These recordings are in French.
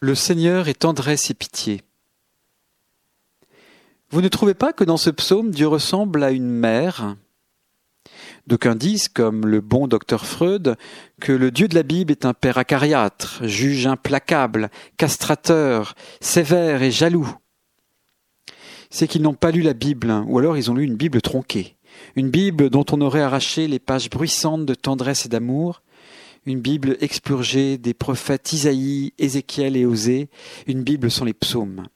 Le Seigneur est tendresse et pitié. Vous ne trouvez pas que dans ce psaume Dieu ressemble à une mère? D'aucuns disent, comme le bon docteur Freud, que le Dieu de la Bible est un père acariâtre, juge implacable, castrateur, sévère et jaloux. C'est qu'ils n'ont pas lu la Bible, ou alors ils ont lu une Bible tronquée, une Bible dont on aurait arraché les pages bruissantes de tendresse et d'amour, une Bible expurgée des prophètes Isaïe, Ézéchiel et Osée, une Bible sans les psaumes,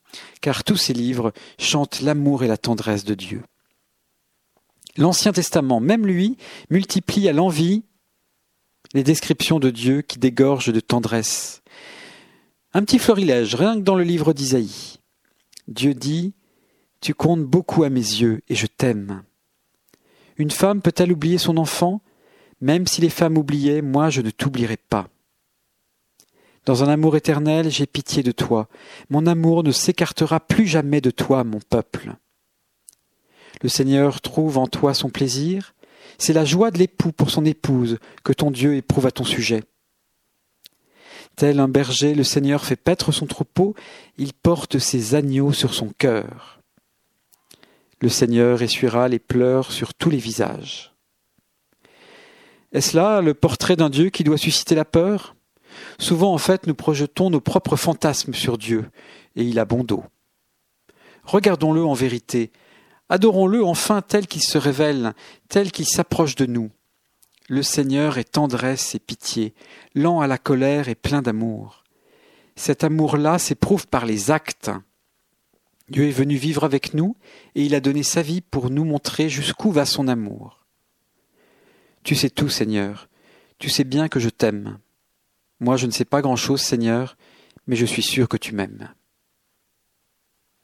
car tous ces livres chantent l'amour et la tendresse de Dieu. L'Ancien Testament, même lui, multiplie à l'envie les descriptions de Dieu qui dégorgent de tendresse. Un petit florilège, rien que dans le livre d'Isaïe. Dieu dit Tu comptes beaucoup à mes yeux et je t'aime. Une femme peut-elle oublier son enfant? Même si les femmes oubliaient, moi je ne t'oublierai pas. Dans un amour éternel, j'ai pitié de toi. Mon amour ne s'écartera plus jamais de toi, mon peuple. Le Seigneur trouve en toi son plaisir. C'est la joie de l'époux pour son épouse que ton Dieu éprouve à ton sujet. Tel un berger, le Seigneur fait paître son troupeau, il porte ses agneaux sur son cœur. Le Seigneur essuiera les pleurs sur tous les visages. Est-ce là le portrait d'un Dieu qui doit susciter la peur? Souvent, en fait, nous projetons nos propres fantasmes sur Dieu, et il a bon dos. Regardons-le en vérité, Adorons-le enfin tel qu'il se révèle, tel qu'il s'approche de nous. Le Seigneur est tendresse et pitié, lent à la colère et plein d'amour. Cet amour-là s'éprouve par les actes. Dieu est venu vivre avec nous, et il a donné sa vie pour nous montrer jusqu'où va son amour. Tu sais tout, Seigneur, tu sais bien que je t'aime. Moi je ne sais pas grand-chose, Seigneur, mais je suis sûr que tu m'aimes.